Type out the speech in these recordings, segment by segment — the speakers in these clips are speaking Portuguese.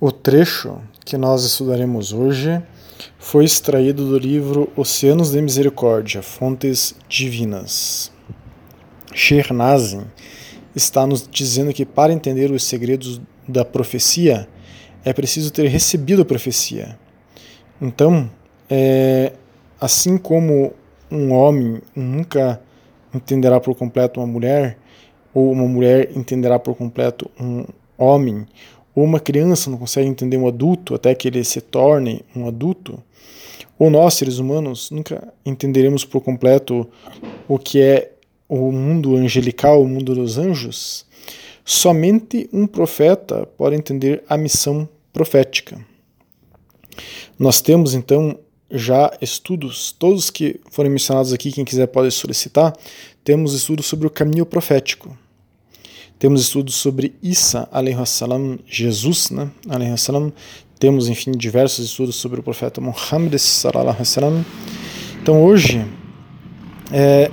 O trecho que nós estudaremos hoje foi extraído do livro Oceanos de Misericórdia, Fontes Divinas. Shernazin está nos dizendo que para entender os segredos da profecia é preciso ter recebido a profecia. Então, é, assim como um homem nunca entenderá por completo uma mulher, ou uma mulher entenderá por completo um homem, ou uma criança não consegue entender um adulto até que ele se torne um adulto, ou nós, seres humanos, nunca entenderemos por completo o que é o mundo angelical, o mundo dos anjos, somente um profeta pode entender a missão profética. Nós temos então já estudos, todos que forem mencionados aqui, quem quiser pode solicitar, temos estudos sobre o caminho profético. Temos estudos sobre Isa, salam, Jesus, né, salam. Temos, enfim, diversos estudos sobre o profeta Muhammad, salam. Então, hoje, é,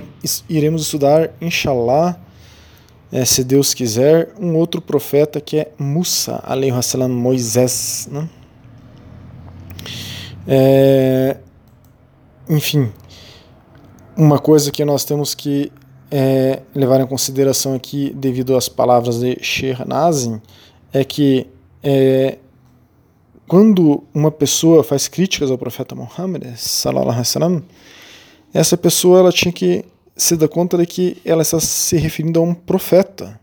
iremos estudar, inshallah, é, se Deus quiser, um outro profeta que é Musa, salam, Moisés, né? É, enfim, uma coisa que nós temos que é, levar em consideração aqui, devido às palavras de Shernazin, é que é, quando uma pessoa faz críticas ao profeta Muhammad, salam, essa pessoa ela tinha que se dar conta de que ela está se referindo a um profeta.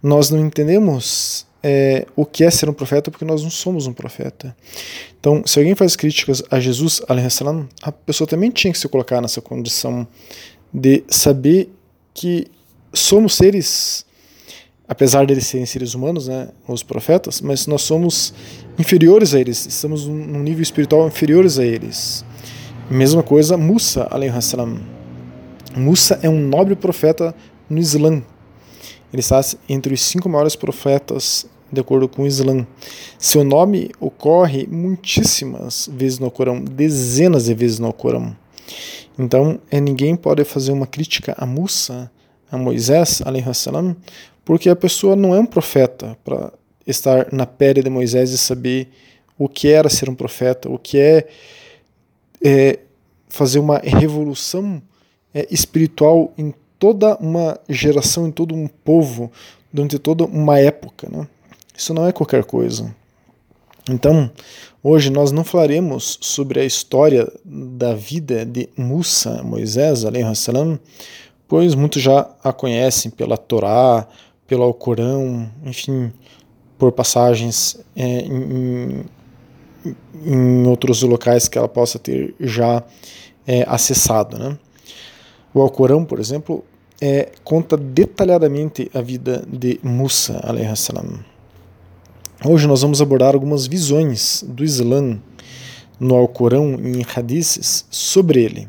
Nós não entendemos é, o que é ser um profeta porque nós não somos um profeta. Então, se alguém faz críticas a Jesus, a pessoa também tinha que se colocar nessa condição de saber que somos seres, apesar de eles serem seres humanos, né, os profetas, mas nós somos inferiores a eles, estamos num nível espiritual inferiores a eles. Mesma coisa, Musa, salam. Musa é um nobre profeta no Islã. Ele está entre os cinco maiores profetas de acordo com o Islã. Seu nome ocorre muitíssimas vezes no Corão, dezenas de vezes no Corão. Então, é, ninguém pode fazer uma crítica a Musa, a Moisés, salam, porque a pessoa não é um profeta para estar na pele de Moisés e saber o que era ser um profeta, o que é, é fazer uma revolução é, espiritual em toda uma geração, em todo um povo, durante toda uma época. Né? Isso não é qualquer coisa. Então, hoje nós não falaremos sobre a história da vida de Musa, Moisés, salam, pois muitos já a conhecem pela Torá, pelo Alcorão, enfim, por passagens é, em, em, outros locais que ela possa ter já é, acessado. Né? O Alcorão, por exemplo, é, conta detalhadamente a vida de Musa, salam. Hoje nós vamos abordar algumas visões do Islã no Alcorão e em hadiths sobre ele,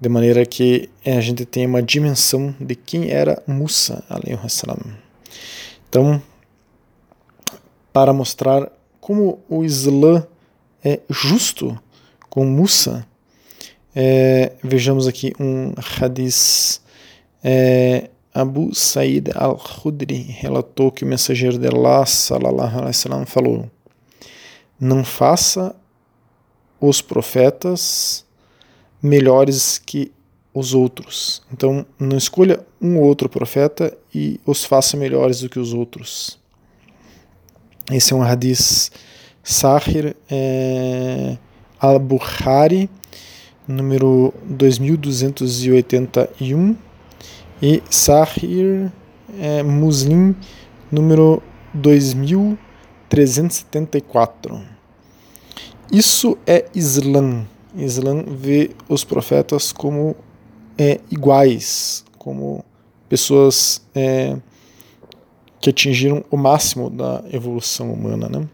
de maneira que a gente tenha uma dimensão de quem era Musa. Então, para mostrar como o Islã é justo com Musa, é, vejamos aqui um hadith é, Abu Said al-Khudri relatou que o mensageiro de Allah sallallahu alaihi wasallam falou: Não faça os profetas melhores que os outros. Então, não escolha um ou outro profeta e os faça melhores do que os outros. Esse é um hadith Sahir é, al-Bukhari, número 2281 e Sahir é, Muslim número 2374. Isso é Islã. Islã vê os profetas como é, iguais, como pessoas é, que atingiram o máximo da evolução humana. Né?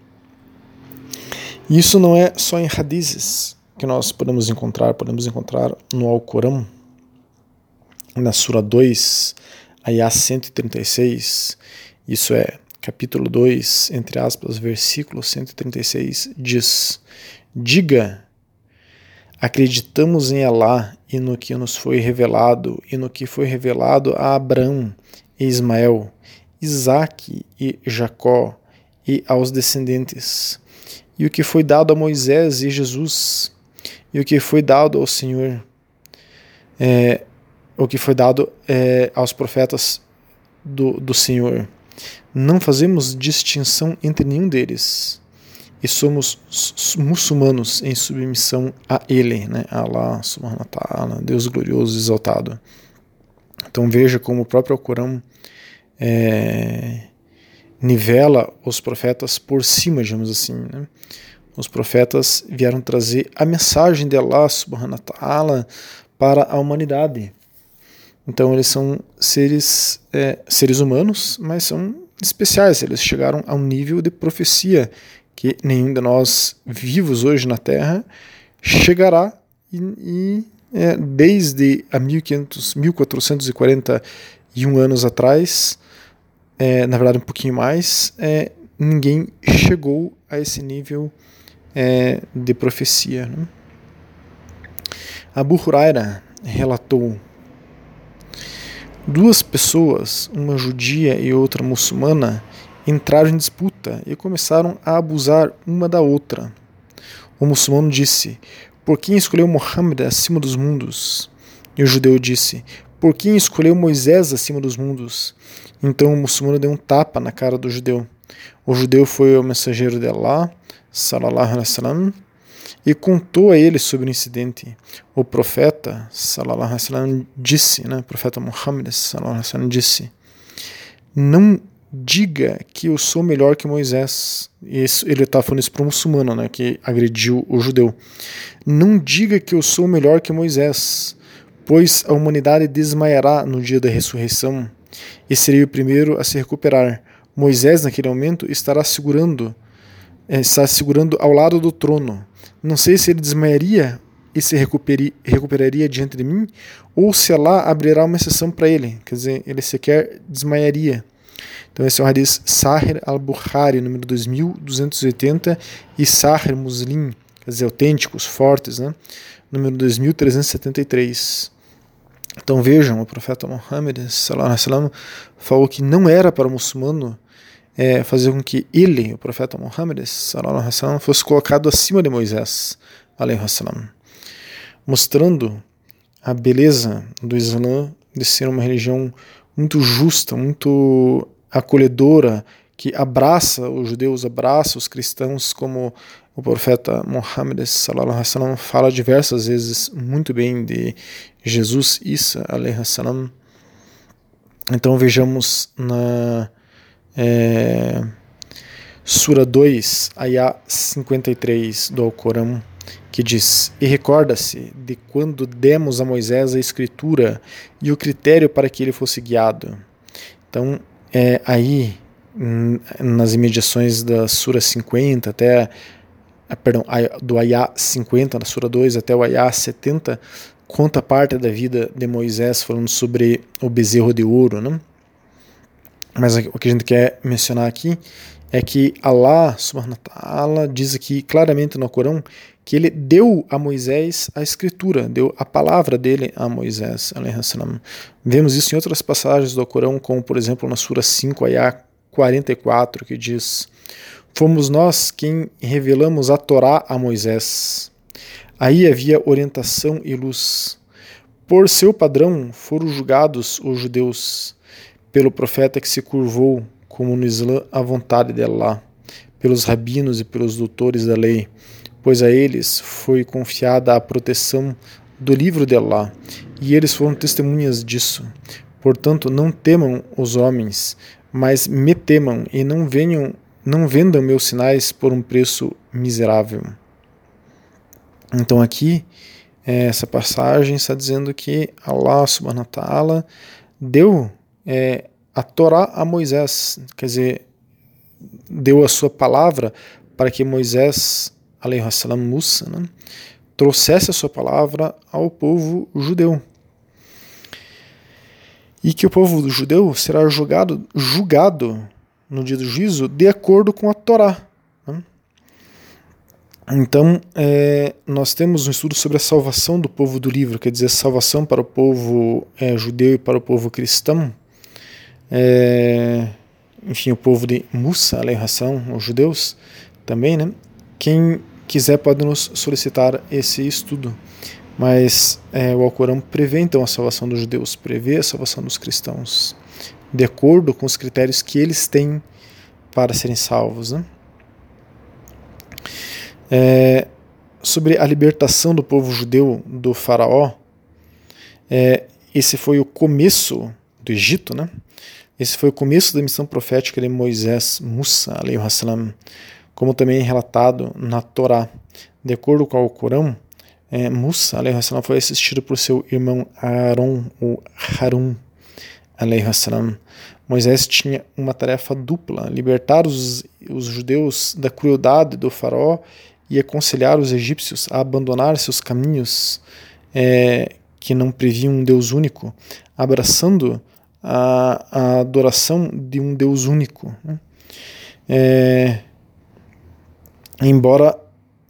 Isso não é só em hadizes que nós podemos encontrar, podemos encontrar no Alcorão na Sura 2, Ayah 136, isso é, capítulo 2, entre aspas, versículo 136, diz: Diga, acreditamos em Allah e no que nos foi revelado, e no que foi revelado a Abraão e Ismael, Isaque e Jacó, e aos descendentes. E o que foi dado a Moisés e Jesus, e o que foi dado ao Senhor, é, o que foi dado é, aos profetas do, do Senhor. Não fazemos distinção entre nenhum deles e somos muçulmanos em submissão a Ele, né? Allah subhanahu wa ta'ala, Deus glorioso e exaltado. Então veja como o próprio Alcorão é, nivela os profetas por cima, digamos assim. Né? Os profetas vieram trazer a mensagem de Allah subhanahu wa ta'ala para a humanidade. Então eles são seres, é, seres humanos, mas são especiais. Eles chegaram a um nível de profecia que nenhum de nós vivos hoje na Terra chegará e, e é, desde a 1500, 1441 anos atrás é, na verdade um pouquinho mais, é, ninguém chegou a esse nível é, de profecia. Né? Abu Huraira relatou duas pessoas, uma judia e outra muçulmana, entraram em disputa e começaram a abusar uma da outra. O muçulmano disse: Por quem escolheu Mohammed acima dos mundos? E o judeu disse: Por quem escolheu Moisés acima dos mundos? Então o muçulmano deu um tapa na cara do judeu. O judeu foi ao mensageiro de Allah, salallahu alaihi wasallam, e contou a ele sobre o incidente. O profeta, salallahu alaihi disse, né, o profeta Muhammad, salallahu alaihi disse: Não diga que eu sou melhor que Moisés. Isso, ele está falando isso para o muçulmano, né, que agrediu o judeu. Não diga que eu sou melhor que Moisés, pois a humanidade desmaiará no dia da ressurreição e seria o primeiro a se recuperar. Moisés, naquele momento, estará segurando, é, está segurando ao lado do trono. Não sei se ele desmaiaria e se recuperaria diante de mim, ou se lá abrirá uma exceção para ele, quer dizer, ele sequer desmaiaria. Então esse é o hadith Sahir al-Bukhari, número 2280, e Sahir Muslim, quer dizer, autênticos, fortes, né? número 2373. Então vejam, o profeta Muhammad sallam, falou que não era para o muçulmano é, fazer com que ele, o profeta Muhammad fosse colocado acima de Moisés, mostrando a beleza do Islã de ser uma religião muito justa, muito acolhedora, que abraça os judeus, abraça os cristãos, como o profeta Muhammad sallam, fala diversas vezes muito bem de Jesus, Isa salam. Então vejamos na é, Sura 2, Ayah 53 do Alcorão, que diz: E recorda-se de quando demos a Moisés a escritura e o critério para que ele fosse guiado. Então, é, aí nas imediações da Sura 50 até perdão, do Ayah 50 da Sura 2 até o Ayah 70 conta parte da vida de Moisés falando sobre o bezerro de ouro, né? Mas o que a gente quer mencionar aqui é que Allah subhanahu wa ta'ala diz aqui claramente no Corão que ele deu a Moisés a escritura, deu a palavra dele a Moisés. Vemos isso em outras passagens do Corão, como por exemplo na Sura 5, Ayah 44, que diz: Fomos nós quem revelamos a Torá a Moisés. Aí havia orientação e luz. Por seu padrão foram julgados os judeus, pelo profeta que se curvou, como no Islã, à vontade de Allah, pelos rabinos e pelos doutores da lei, pois a eles foi confiada a proteção do livro de Allah, e eles foram testemunhas disso. Portanto, não temam os homens, mas me temam e não venham, não vendam meus sinais por um preço miserável. Então aqui essa passagem está dizendo que Allah subhanahu wa ta'ala deu é, a Torá a Moisés, quer dizer, deu a sua palavra para que Moisés, salam, Musa, né, trouxesse a sua palavra ao povo judeu e que o povo judeu será julgado, julgado no dia do juízo de acordo com a Torá. Né? Então, é, nós temos um estudo sobre a salvação do povo do livro, quer dizer, salvação para o povo é, judeu e para o povo cristão, é, enfim, o povo de Musa, ração, os judeus também, né? Quem quiser pode nos solicitar esse estudo. Mas é, o Alcorão prevê então a salvação dos judeus, prevê a salvação dos cristãos, de acordo com os critérios que eles têm para serem salvos. Né? É, sobre a libertação do povo judeu do faraó, é, esse foi o começo do Egito, né? Esse foi o começo da missão profética de Moisés, Musa, salam, como também relatado na Torá. De acordo com o Corão, é, Musa, salam, foi assistido por seu irmão Aaron, ou Harun. Moisés tinha uma tarefa dupla, libertar os, os judeus da crueldade do faraó e aconselhar os egípcios a abandonar seus caminhos é, que não previam um Deus único, abraçando a, a adoração de um Deus único. Né? É, embora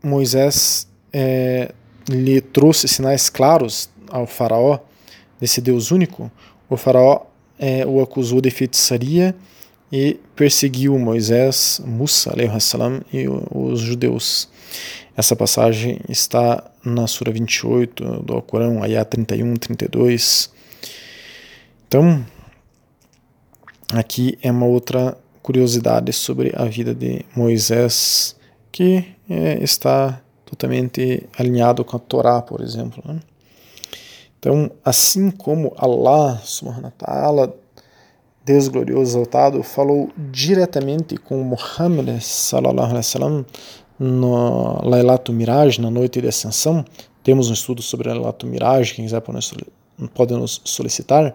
Moisés é, lhe trouxe sinais claros ao faraó desse Deus único, o faraó é, o acusou de feitiçaria e perseguiu Moisés, Musa, salam, e os judeus. Essa passagem está na Sura 28 do Alcorão, Ayah 31, 32. Então, aqui é uma outra curiosidade sobre a vida de Moisés, que é, está totalmente alinhado com a Torá, por exemplo. Né? Então, assim como Allah subhanahu wa Deus glorioso exaltado, falou diretamente com Muhammad sallallahu alaihi wasallam no Lailato Miraj, na noite de ascensão, temos um estudo sobre Lailato Miraj, quem quiser pode nos solicitar.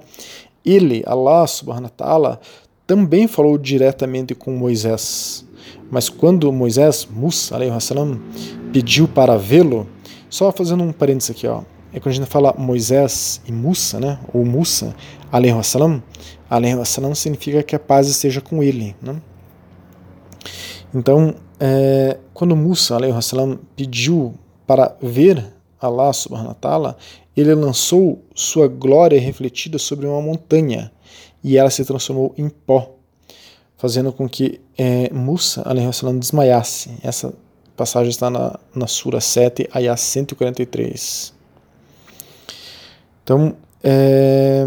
Ele, Allah subhanahu wa ta'ala, também falou diretamente com Moisés. Mas quando Moisés, Musa, salam, pediu para vê-lo, só fazendo um parênteses aqui, ó, é quando a gente fala Moisés e Musa, né, ou Musa, salam, salam significa que a paz esteja com ele. Né? Então, é, quando Musa salam, pediu para ver Allah subhanahu wa ta'ala, ele lançou sua glória refletida sobre uma montanha e ela se transformou em pó, fazendo com que é, Musa salam, desmaiasse. Essa passagem está na, na Sura 7, ayah 143. Então, é,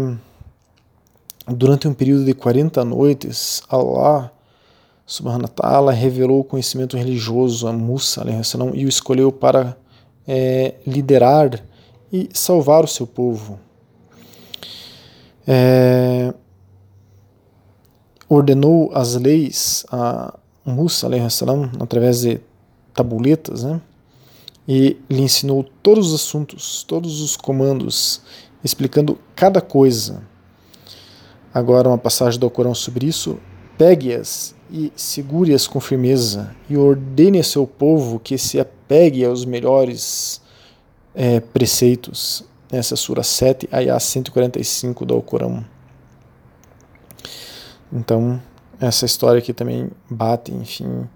durante um período de 40 noites, Allah subhanahu ta'ala revelou o conhecimento religioso a Musa salam, e o escolheu para é, liderar e salvar o seu povo. É, ordenou as leis a Musa salam, através de tabuletas, né? e lhe ensinou todos os assuntos, todos os comandos, explicando cada coisa. Agora, uma passagem do Corão sobre isso. Pegue-as e segure-as com firmeza, e ordene a seu povo que se apegue aos melhores é, preceitos. Essa Sura 7, Ayah 145 do Alcorão. Então, essa história aqui também bate, enfim,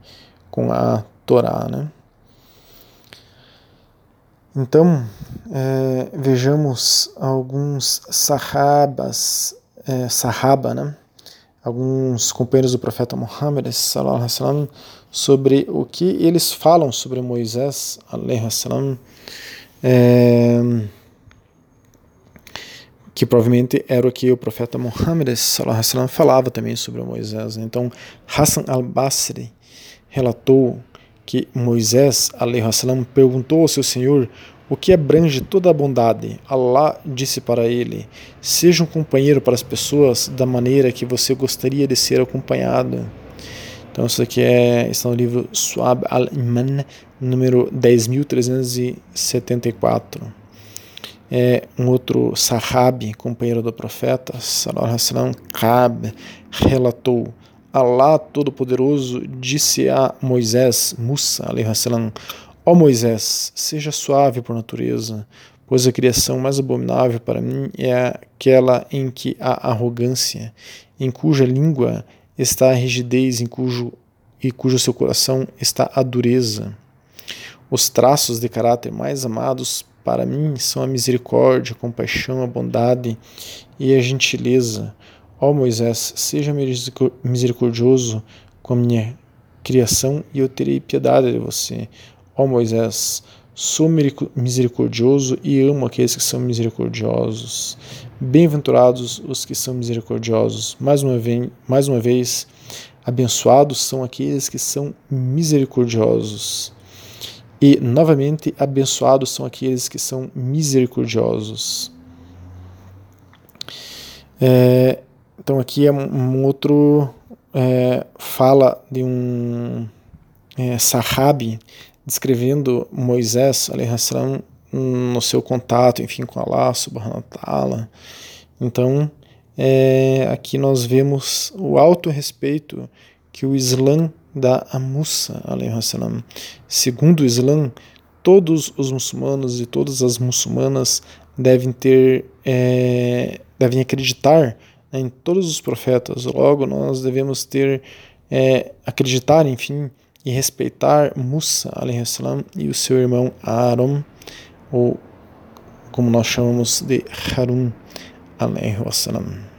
com a Torá, né? Então, é, vejamos alguns sahabas, é, sahaba, né? alguns companheiros do profeta Muhammad sobre o que eles falam sobre Moisés sallam, é, que provavelmente era o que o profeta Muhammad sallam, falava também sobre Moisés. Então Hassan al-Basri relatou que Moisés sallam, perguntou ao seu senhor o que abrange toda a bondade. Allah disse para ele: Seja um companheiro para as pessoas da maneira que você gostaria de ser acompanhado. Então, isso aqui é, está no livro Suab al-Iman, número 10.374. É, um outro sahabi, companheiro do profeta, sallam, Kab, relatou: Allah Todo-Poderoso disse a Moisés, Musa, salam, Ó Moisés, seja suave por natureza, pois a criação mais abominável para mim é aquela em que há arrogância, em cuja língua está a rigidez, em cujo e cujo seu coração está a dureza. Os traços de caráter mais amados para mim são a misericórdia, a compaixão, a bondade e a gentileza. Ó Moisés, seja misericordioso com a minha criação e eu terei piedade de você. Ó Moisés, sou misericordioso e amo aqueles que são misericordiosos. Bem-aventurados os que são misericordiosos. Mais uma, vez, mais uma vez, abençoados são aqueles que são misericordiosos. E, novamente, abençoados são aqueles que são misericordiosos. É, então aqui é um, outro é, fala de um é, sahabi descrevendo Moisés salam, no seu contato, enfim, com Allah subhanahu. Então, é, aqui nós vemos o alto respeito que o Islã dá a Musa, salam. Segundo o Islã, todos os muçulmanos e todas as muçulmanas devem ter, é, devem acreditar né, em todos os profetas. Logo, nós devemos ter, é, acreditar, enfim, e respeitar Musa salam, e o seu irmão Aaron, ou como nós chamamos de Harun. salam.